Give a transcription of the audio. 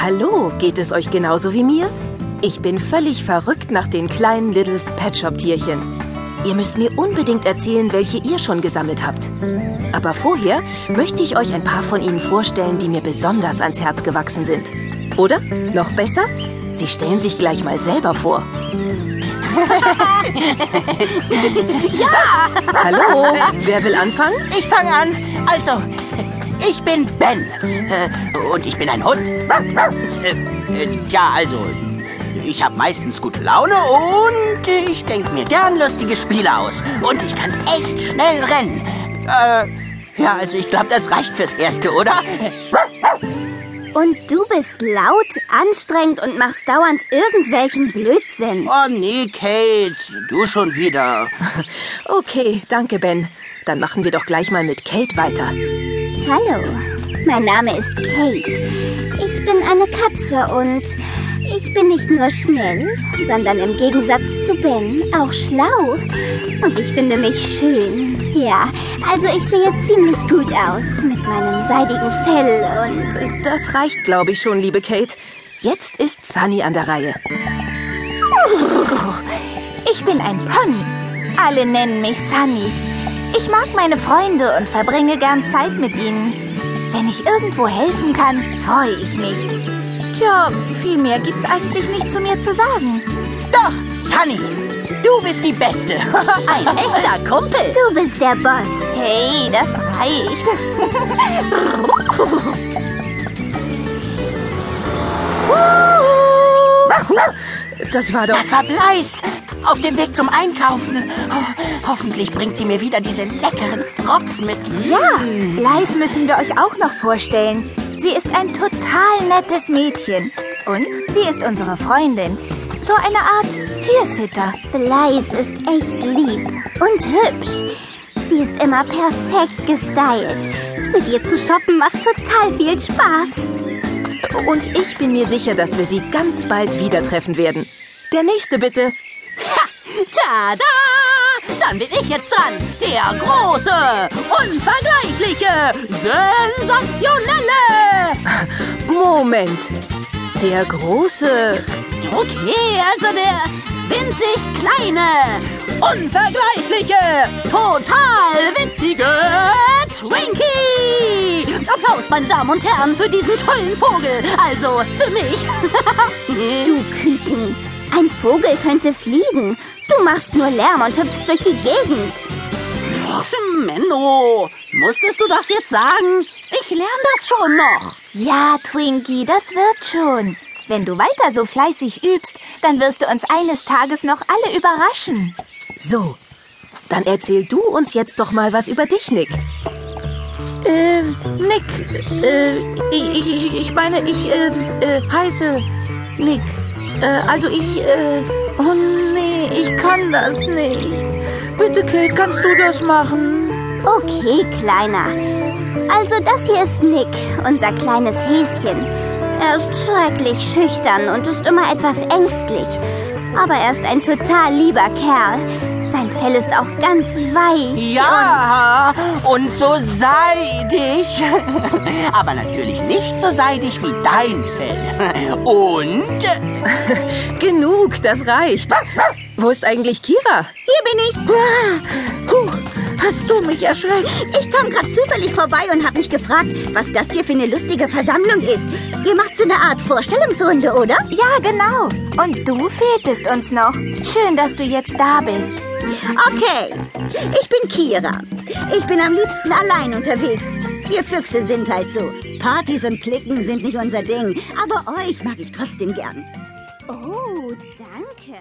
Hallo, geht es euch genauso wie mir? Ich bin völlig verrückt nach den kleinen Littles Pet Shop Tierchen. Ihr müsst mir unbedingt erzählen, welche ihr schon gesammelt habt. Aber vorher möchte ich euch ein paar von ihnen vorstellen, die mir besonders ans Herz gewachsen sind. Oder? Noch besser? Sie stellen sich gleich mal selber vor. Ja! Hallo, wer will anfangen? Ich fange an. Also, ich bin Ben. Äh, und ich bin ein Hund. Äh, äh, ja, also, ich habe meistens gute Laune und ich denke mir gern lustige Spiele aus. Und ich kann echt schnell rennen. Äh, ja, also ich glaube, das reicht fürs Erste, oder? Und du bist laut, anstrengend und machst dauernd irgendwelchen Blödsinn. Oh nee, Kate, du schon wieder. Okay, danke, Ben. Dann machen wir doch gleich mal mit Kate weiter. Hallo, mein Name ist Kate. Ich bin eine Katze und ich bin nicht nur schnell, sondern im Gegensatz zu Ben auch schlau. Und ich finde mich schön. Ja, also ich sehe ziemlich gut aus mit meinem seidigen Fell und... Das reicht, glaube ich, schon, liebe Kate. Jetzt ist Sunny an der Reihe. Ich bin ein Pony. Alle nennen mich Sunny. Ich mag meine Freunde und verbringe gern Zeit mit ihnen. Wenn ich irgendwo helfen kann, freue ich mich. Tja, viel mehr gibt's eigentlich nicht zu mir zu sagen. Doch, Sunny, du bist die Beste. Ein echter Kumpel. Du bist der Boss. Hey, das reicht. Das war doch... Das war Bleis. Auf dem Weg zum Einkaufen. Oh, hoffentlich bringt sie mir wieder diese leckeren Drops mit. Ja, Leis müssen wir euch auch noch vorstellen. Sie ist ein total nettes Mädchen. Und sie ist unsere Freundin. So eine Art Tiersitter. Blaise ist echt lieb und hübsch. Sie ist immer perfekt gestylt. Mit ihr zu shoppen macht total viel Spaß. Und ich bin mir sicher, dass wir sie ganz bald wieder treffen werden. Der nächste bitte. Tada! Dann bin ich jetzt dran. Der große, unvergleichliche, sensationelle. Moment. Der große... Okay, also der winzig kleine, unvergleichliche, total witzige Twinkie. Applaus, meine Damen und Herren, für diesen tollen Vogel. Also für mich. Du Küken. Ein Vogel könnte fliegen. Du machst nur Lärm und hüpfst durch die Gegend. Ach, Menno, musstest du das jetzt sagen? Ich lerne das schon noch. Ja, Twinkie, das wird schon. Wenn du weiter so fleißig übst, dann wirst du uns eines Tages noch alle überraschen. So, dann erzähl du uns jetzt doch mal was über dich, Nick. Äh, Nick, äh, ich, ich, ich meine, ich äh, äh, heiße Nick. Äh, also ich, äh, oh nee, ich kann das nicht. Bitte, Kate, kannst du das machen? Okay, Kleiner. Also das hier ist Nick, unser kleines Häschen. Er ist schrecklich schüchtern und ist immer etwas ängstlich. Aber er ist ein total lieber Kerl. Sein Fell ist auch ganz weich. Ja, und so seidig. Aber natürlich nicht so seidig wie dein Fell. Und Genug, das reicht. Wo ist eigentlich Kira? Hier bin ich. Puh, hast du mich erschreckt? Ich kam gerade zufällig vorbei und habe mich gefragt, was das hier für eine lustige Versammlung ist. Ihr macht so eine Art Vorstellungsrunde, oder? Ja, genau. Und du fehltest uns noch. Schön, dass du jetzt da bist. Okay, ich bin Kira. Ich bin am liebsten allein unterwegs. Wir Füchse sind halt so. Partys und Klicken sind nicht unser Ding, aber euch mag ich trotzdem gern. Oh, danke.